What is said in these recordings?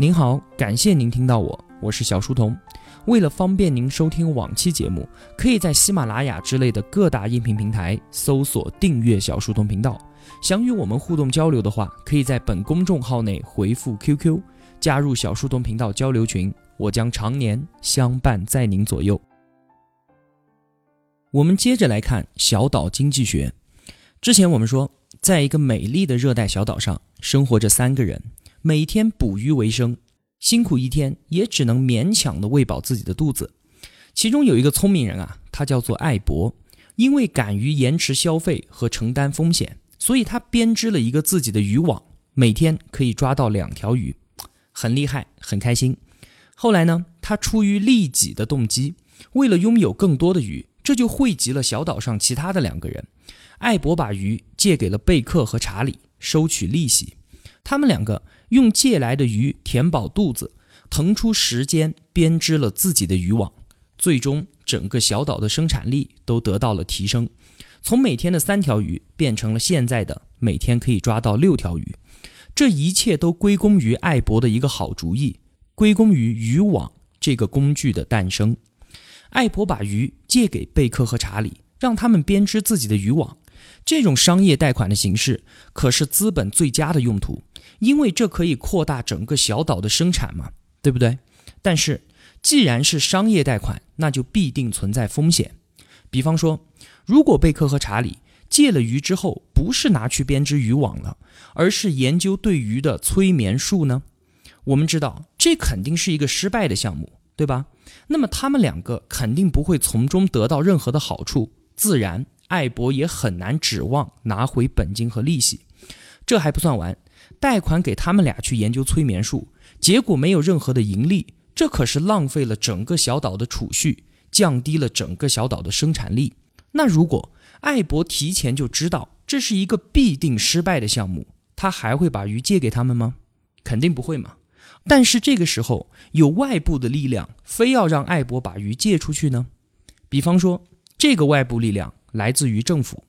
您好，感谢您听到我，我是小书童。为了方便您收听往期节目，可以在喜马拉雅之类的各大音频平台搜索订阅小书童频道。想与我们互动交流的话，可以在本公众号内回复 QQ，加入小书童频道交流群，我将常年相伴在您左右。我们接着来看小岛经济学。之前我们说，在一个美丽的热带小岛上，生活着三个人，每天捕鱼为生。辛苦一天，也只能勉强的喂饱自己的肚子。其中有一个聪明人啊，他叫做艾博，因为敢于延迟消费和承担风险，所以他编织了一个自己的渔网，每天可以抓到两条鱼，很厉害，很开心。后来呢，他出于利己的动机，为了拥有更多的鱼，这就汇集了小岛上其他的两个人。艾博把鱼借给了贝克和查理，收取利息。他们两个。用借来的鱼填饱肚子，腾出时间编织了自己的渔网，最终整个小岛的生产力都得到了提升，从每天的三条鱼变成了现在的每天可以抓到六条鱼。这一切都归功于艾博的一个好主意，归功于渔网这个工具的诞生。艾博把鱼借给贝克和查理，让他们编织自己的渔网。这种商业贷款的形式可是资本最佳的用途。因为这可以扩大整个小岛的生产嘛，对不对？但是既然是商业贷款，那就必定存在风险。比方说，如果贝克和查理借了鱼之后，不是拿去编织渔网了，而是研究对鱼的催眠术呢？我们知道这肯定是一个失败的项目，对吧？那么他们两个肯定不会从中得到任何的好处，自然艾博也很难指望拿回本金和利息。这还不算完。贷款给他们俩去研究催眠术，结果没有任何的盈利，这可是浪费了整个小岛的储蓄，降低了整个小岛的生产力。那如果艾博提前就知道这是一个必定失败的项目，他还会把鱼借给他们吗？肯定不会嘛。但是这个时候有外部的力量，非要让艾博把鱼借出去呢？比方说，这个外部力量来自于政府。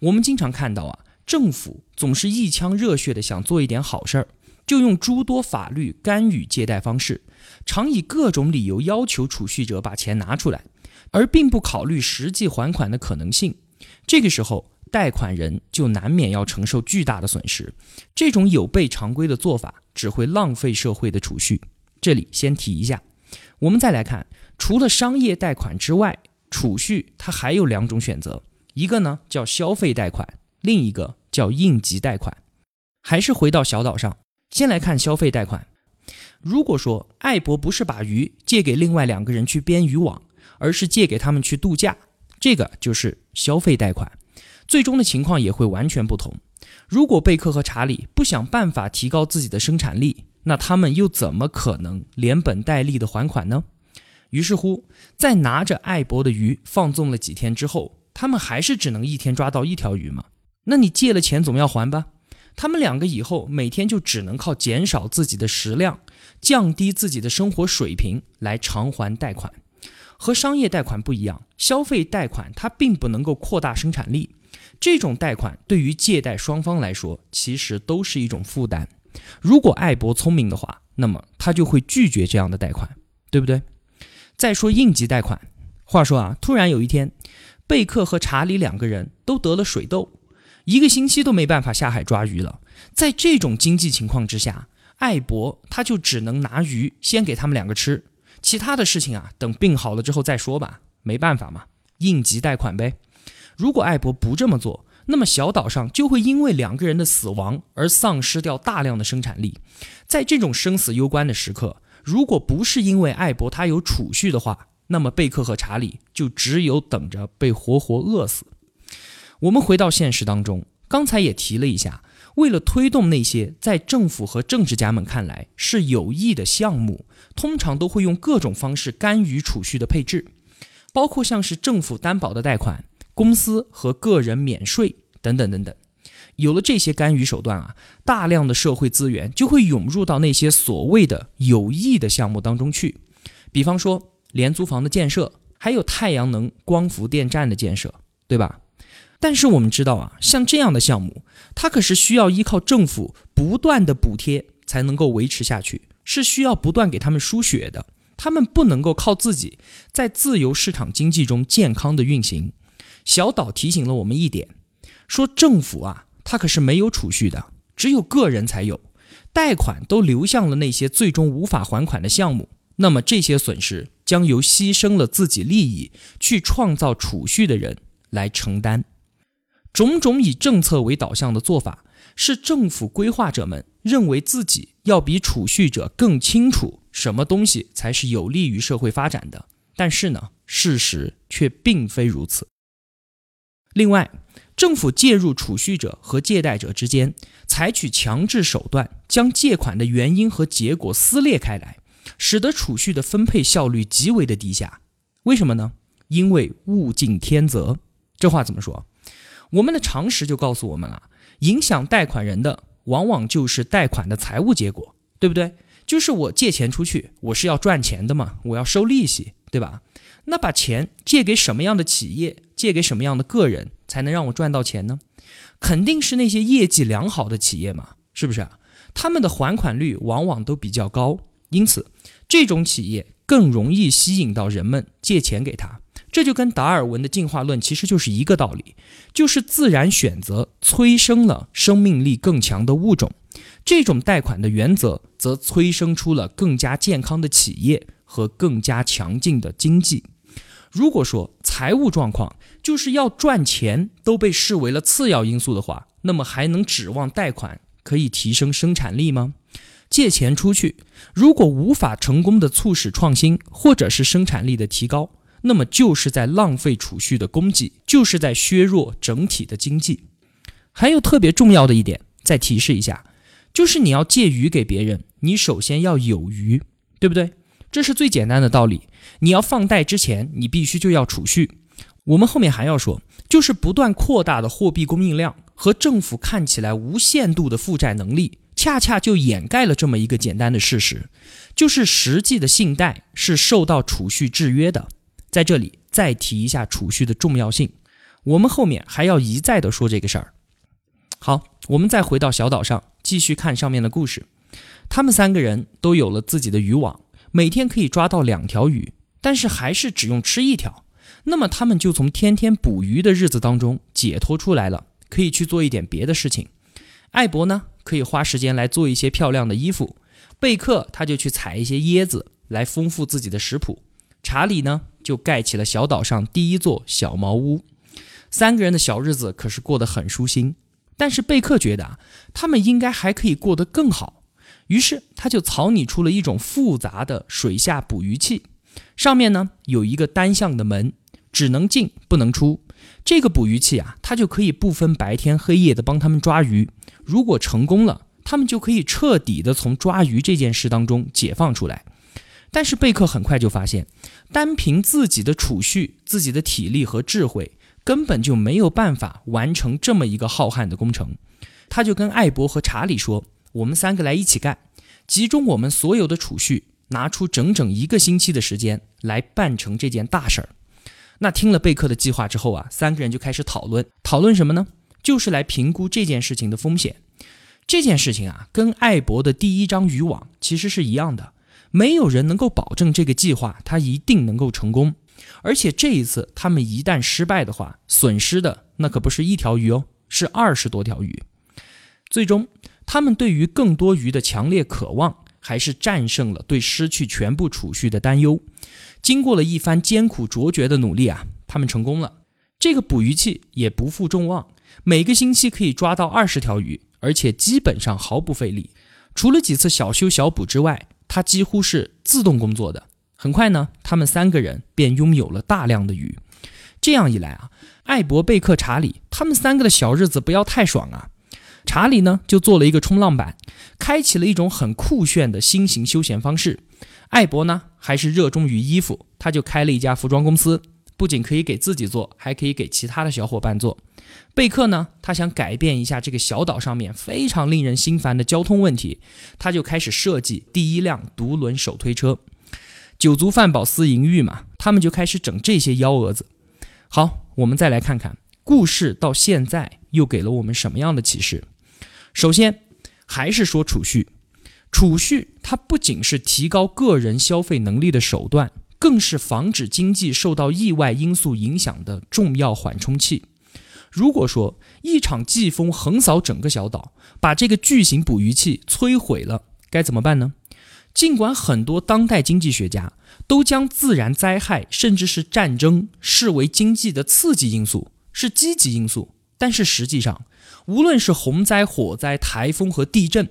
我们经常看到啊。政府总是一腔热血的想做一点好事儿，就用诸多法律干预借贷方式，常以各种理由要求储蓄者把钱拿出来，而并不考虑实际还款的可能性。这个时候，贷款人就难免要承受巨大的损失。这种有悖常规的做法只会浪费社会的储蓄。这里先提一下，我们再来看，除了商业贷款之外，储蓄它还有两种选择，一个呢叫消费贷款，另一个。叫应急贷款，还是回到小岛上，先来看消费贷款。如果说艾博不是把鱼借给另外两个人去编渔网，而是借给他们去度假，这个就是消费贷款。最终的情况也会完全不同。如果贝克和查理不想办法提高自己的生产力，那他们又怎么可能连本带利的还款呢？于是乎，在拿着艾博的鱼放纵了几天之后，他们还是只能一天抓到一条鱼吗？那你借了钱总要还吧？他们两个以后每天就只能靠减少自己的食量，降低自己的生活水平来偿还贷款。和商业贷款不一样，消费贷款它并不能够扩大生产力。这种贷款对于借贷双方来说，其实都是一种负担。如果艾博聪明的话，那么他就会拒绝这样的贷款，对不对？再说应急贷款，话说啊，突然有一天，贝克和查理两个人都得了水痘。一个星期都没办法下海抓鱼了，在这种经济情况之下，艾博他就只能拿鱼先给他们两个吃，其他的事情啊，等病好了之后再说吧。没办法嘛，应急贷款呗。如果艾博不这么做，那么小岛上就会因为两个人的死亡而丧失掉大量的生产力。在这种生死攸关的时刻，如果不是因为艾博他有储蓄的话，那么贝克和查理就只有等着被活活饿死。我们回到现实当中，刚才也提了一下，为了推动那些在政府和政治家们看来是有益的项目，通常都会用各种方式干预储蓄的配置，包括像是政府担保的贷款、公司和个人免税等等等等。有了这些干预手段啊，大量的社会资源就会涌入到那些所谓的有益的项目当中去，比方说廉租房的建设，还有太阳能光伏电站的建设，对吧？但是我们知道啊，像这样的项目，它可是需要依靠政府不断的补贴才能够维持下去，是需要不断给他们输血的，他们不能够靠自己在自由市场经济中健康的运行。小岛提醒了我们一点，说政府啊，它可是没有储蓄的，只有个人才有。贷款都流向了那些最终无法还款的项目，那么这些损失将由牺牲了自己利益去创造储蓄的人来承担。种种以政策为导向的做法，是政府规划者们认为自己要比储蓄者更清楚什么东西才是有利于社会发展的。但是呢，事实却并非如此。另外，政府介入储蓄者和借贷者之间，采取强制手段，将借款的原因和结果撕裂开来，使得储蓄的分配效率极为的低下。为什么呢？因为物竞天择。这话怎么说？我们的常识就告诉我们啊，影响贷款人的往往就是贷款的财务结果，对不对？就是我借钱出去，我是要赚钱的嘛，我要收利息，对吧？那把钱借给什么样的企业，借给什么样的个人，才能让我赚到钱呢？肯定是那些业绩良好的企业嘛，是不是？他们的还款率往往都比较高，因此这种企业更容易吸引到人们借钱给他。这就跟达尔文的进化论其实就是一个道理，就是自然选择催生了生命力更强的物种。这种贷款的原则则催生出了更加健康的企业。和更加强劲的经济。如果说财务状况就是要赚钱都被视为了次要因素的话，那么还能指望贷款可以提升生产力吗？借钱出去，如果无法成功的促使创新或者是生产力的提高，那么就是在浪费储蓄的供给，就是在削弱整体的经济。还有特别重要的一点，再提示一下，就是你要借余给别人，你首先要有余，对不对？这是最简单的道理。你要放贷之前，你必须就要储蓄。我们后面还要说，就是不断扩大的货币供应量和政府看起来无限度的负债能力，恰恰就掩盖了这么一个简单的事实，就是实际的信贷是受到储蓄制约的。在这里再提一下储蓄的重要性，我们后面还要一再的说这个事儿。好，我们再回到小岛上，继续看上面的故事。他们三个人都有了自己的渔网。每天可以抓到两条鱼，但是还是只用吃一条。那么他们就从天天捕鱼的日子当中解脱出来了，可以去做一点别的事情。艾博呢，可以花时间来做一些漂亮的衣服；贝克他就去采一些椰子来丰富自己的食谱；查理呢，就盖起了小岛上第一座小茅屋。三个人的小日子可是过得很舒心。但是贝克觉得啊，他们应该还可以过得更好。于是他就草拟出了一种复杂的水下捕鱼器，上面呢有一个单向的门，只能进不能出。这个捕鱼器啊，它就可以不分白天黑夜的帮他们抓鱼。如果成功了，他们就可以彻底的从抓鱼这件事当中解放出来。但是贝克很快就发现，单凭自己的储蓄、自己的体力和智慧，根本就没有办法完成这么一个浩瀚的工程。他就跟艾博和查理说。我们三个来一起干，集中我们所有的储蓄，拿出整整一个星期的时间来办成这件大事儿。那听了贝克的计划之后啊，三个人就开始讨论，讨论什么呢？就是来评估这件事情的风险。这件事情啊，跟艾博的第一张渔网其实是一样的，没有人能够保证这个计划它一定能够成功。而且这一次他们一旦失败的话，损失的那可不是一条鱼哦，是二十多条鱼。最终。他们对于更多鱼的强烈渴望，还是战胜了对失去全部储蓄的担忧。经过了一番艰苦卓绝的努力啊，他们成功了。这个捕鱼器也不负众望，每个星期可以抓到二十条鱼，而且基本上毫不费力。除了几次小修小补之外，它几乎是自动工作的。很快呢，他们三个人便拥有了大量的鱼。这样一来啊，艾博、贝克、查理他们三个的小日子不要太爽啊。查理呢，就做了一个冲浪板，开启了一种很酷炫的新型休闲方式。艾博呢，还是热衷于衣服，他就开了一家服装公司，不仅可以给自己做，还可以给其他的小伙伴做。贝克呢，他想改变一下这个小岛上面非常令人心烦的交通问题，他就开始设计第一辆独轮手推车。酒足饭饱思淫欲嘛，他们就开始整这些幺蛾子。好，我们再来看看故事到现在又给了我们什么样的启示。首先，还是说储蓄。储蓄它不仅是提高个人消费能力的手段，更是防止经济受到意外因素影响的重要缓冲器。如果说一场季风横扫整个小岛，把这个巨型捕鱼器摧毁了，该怎么办呢？尽管很多当代经济学家都将自然灾害甚至是战争视为经济的刺激因素，是积极因素，但是实际上，无论是洪灾、火灾、台风和地震。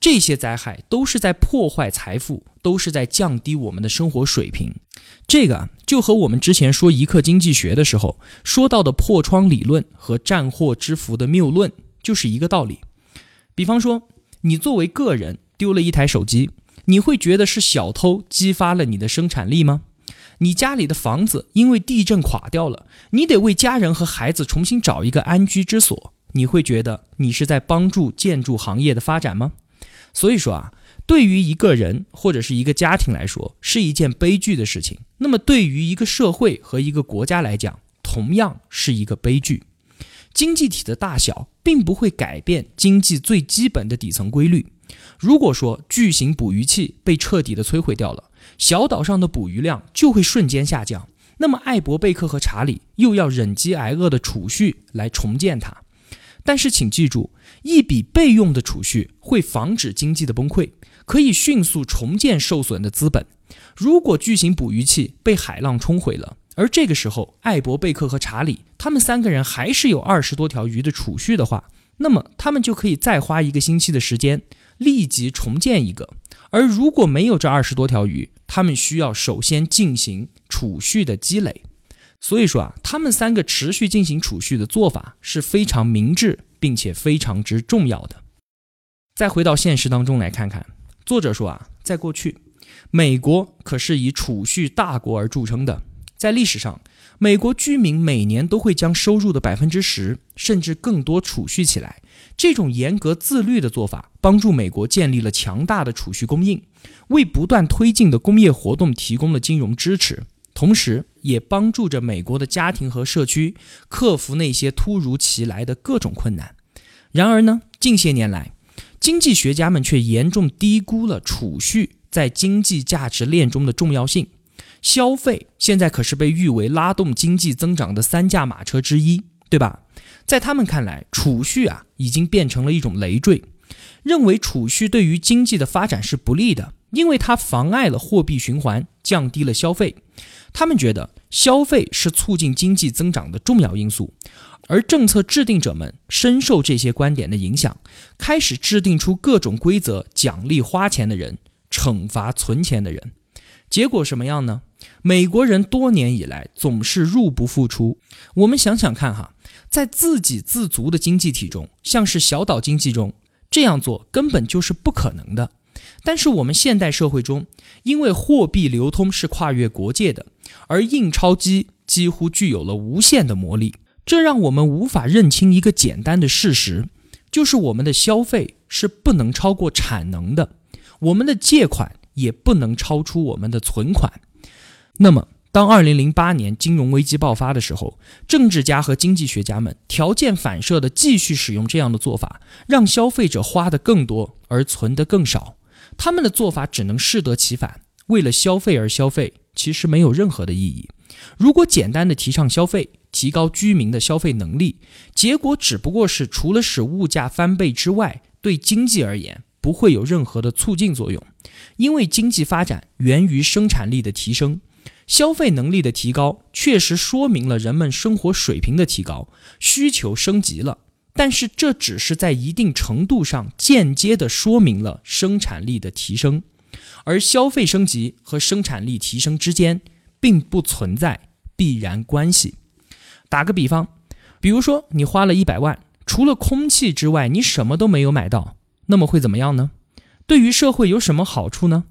这些灾害都是在破坏财富，都是在降低我们的生活水平。这个就和我们之前说一课经济学的时候说到的破窗理论和战祸之福的谬论就是一个道理。比方说，你作为个人丢了一台手机，你会觉得是小偷激发了你的生产力吗？你家里的房子因为地震垮掉了，你得为家人和孩子重新找一个安居之所，你会觉得你是在帮助建筑行业的发展吗？所以说啊，对于一个人或者是一个家庭来说，是一件悲剧的事情。那么对于一个社会和一个国家来讲，同样是一个悲剧。经济体的大小并不会改变经济最基本的底层规律。如果说巨型捕鱼器被彻底的摧毁掉了，小岛上的捕鱼量就会瞬间下降。那么艾伯贝克和查理又要忍饥挨饿的储蓄来重建它。但是请记住。一笔备用的储蓄会防止经济的崩溃，可以迅速重建受损的资本。如果巨型捕鱼器被海浪冲毁了，而这个时候艾伯贝克和查理他们三个人还是有二十多条鱼的储蓄的话，那么他们就可以再花一个星期的时间立即重建一个。而如果没有这二十多条鱼，他们需要首先进行储蓄的积累。所以说啊，他们三个持续进行储蓄的做法是非常明智。并且非常之重要的。再回到现实当中来看看，作者说啊，在过去，美国可是以储蓄大国而著称的。在历史上，美国居民每年都会将收入的百分之十甚至更多储蓄起来。这种严格自律的做法，帮助美国建立了强大的储蓄供应，为不断推进的工业活动提供了金融支持。同时，也帮助着美国的家庭和社区克服那些突如其来的各种困难。然而呢，近些年来，经济学家们却严重低估了储蓄在经济价值链中的重要性。消费现在可是被誉为拉动经济增长的三驾马车之一，对吧？在他们看来，储蓄啊已经变成了一种累赘，认为储蓄对于经济的发展是不利的，因为它妨碍了货币循环，降低了消费。他们觉得消费是促进经济增长的重要因素，而政策制定者们深受这些观点的影响，开始制定出各种规则，奖励花钱的人，惩罚存钱的人。结果什么样呢？美国人多年以来总是入不敷出。我们想想看哈，在自给自足的经济体中，像是小岛经济中，这样做根本就是不可能的。但是我们现代社会中，因为货币流通是跨越国界的，而印钞机几乎具有了无限的魔力，这让我们无法认清一个简单的事实，就是我们的消费是不能超过产能的，我们的借款也不能超出我们的存款。那么，当2008年金融危机爆发的时候，政治家和经济学家们条件反射地继续使用这样的做法，让消费者花得更多而存得更少。他们的做法只能适得其反，为了消费而消费，其实没有任何的意义。如果简单的提倡消费，提高居民的消费能力，结果只不过是除了使物价翻倍之外，对经济而言不会有任何的促进作用。因为经济发展源于生产力的提升，消费能力的提高确实说明了人们生活水平的提高，需求升级了。但是这只是在一定程度上间接地说明了生产力的提升，而消费升级和生产力提升之间并不存在必然关系。打个比方，比如说你花了一百万，除了空气之外，你什么都没有买到，那么会怎么样呢？对于社会有什么好处呢？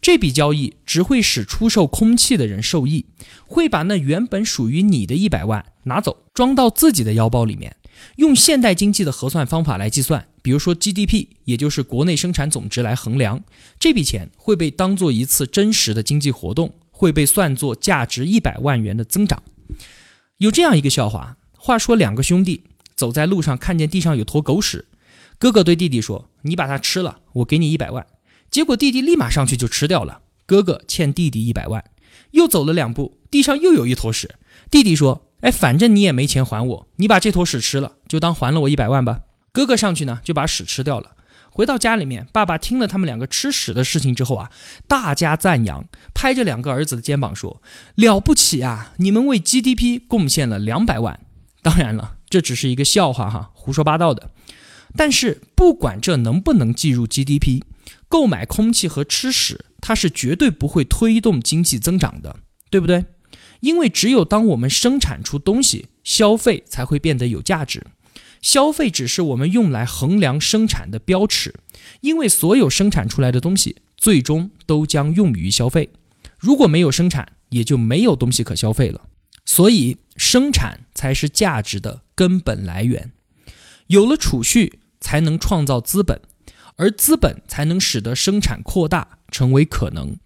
这笔交易只会使出售空气的人受益，会把那原本属于你的一百万拿走，装到自己的腰包里面。用现代经济的核算方法来计算，比如说 GDP，也就是国内生产总值来衡量，这笔钱会被当做一次真实的经济活动，会被算作价值一百万元的增长。有这样一个笑话：话说两个兄弟走在路上，看见地上有坨狗屎，哥哥对弟弟说：“你把它吃了，我给你一百万。”结果弟弟立马上去就吃掉了。哥哥欠弟弟一百万，又走了两步，地上又有一坨屎。弟弟说：“哎，反正你也没钱还我，你把这坨屎吃了，就当还了我一百万吧。”哥哥上去呢，就把屎吃掉了。回到家里面，爸爸听了他们两个吃屎的事情之后啊，大加赞扬，拍着两个儿子的肩膀说：“了不起啊，你们为 GDP 贡献了两百万。”当然了，这只是一个笑话哈，胡说八道的。但是不管这能不能计入 GDP，购买空气和吃屎，它是绝对不会推动经济增长的，对不对？因为只有当我们生产出东西，消费才会变得有价值。消费只是我们用来衡量生产的标尺，因为所有生产出来的东西最终都将用于消费。如果没有生产，也就没有东西可消费了。所以，生产才是价值的根本来源。有了储蓄，才能创造资本，而资本才能使得生产扩大成为可能。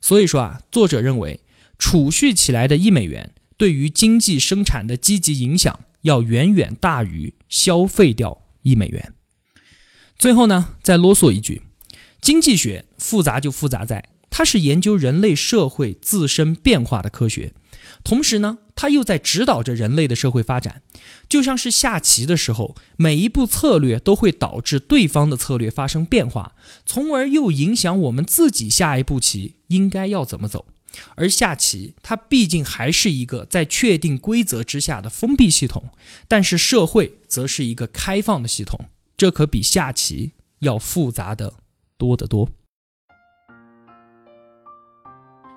所以说啊，作者认为，储蓄起来的一美元对于经济生产的积极影响，要远远大于消费掉一美元。最后呢，再啰嗦一句，经济学复杂就复杂在，它是研究人类社会自身变化的科学。同时呢，它又在指导着人类的社会发展，就像是下棋的时候，每一步策略都会导致对方的策略发生变化，从而又影响我们自己下一步棋应该要怎么走。而下棋它毕竟还是一个在确定规则之下的封闭系统，但是社会则是一个开放的系统，这可比下棋要复杂的多得多。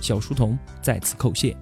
小书童再次叩谢。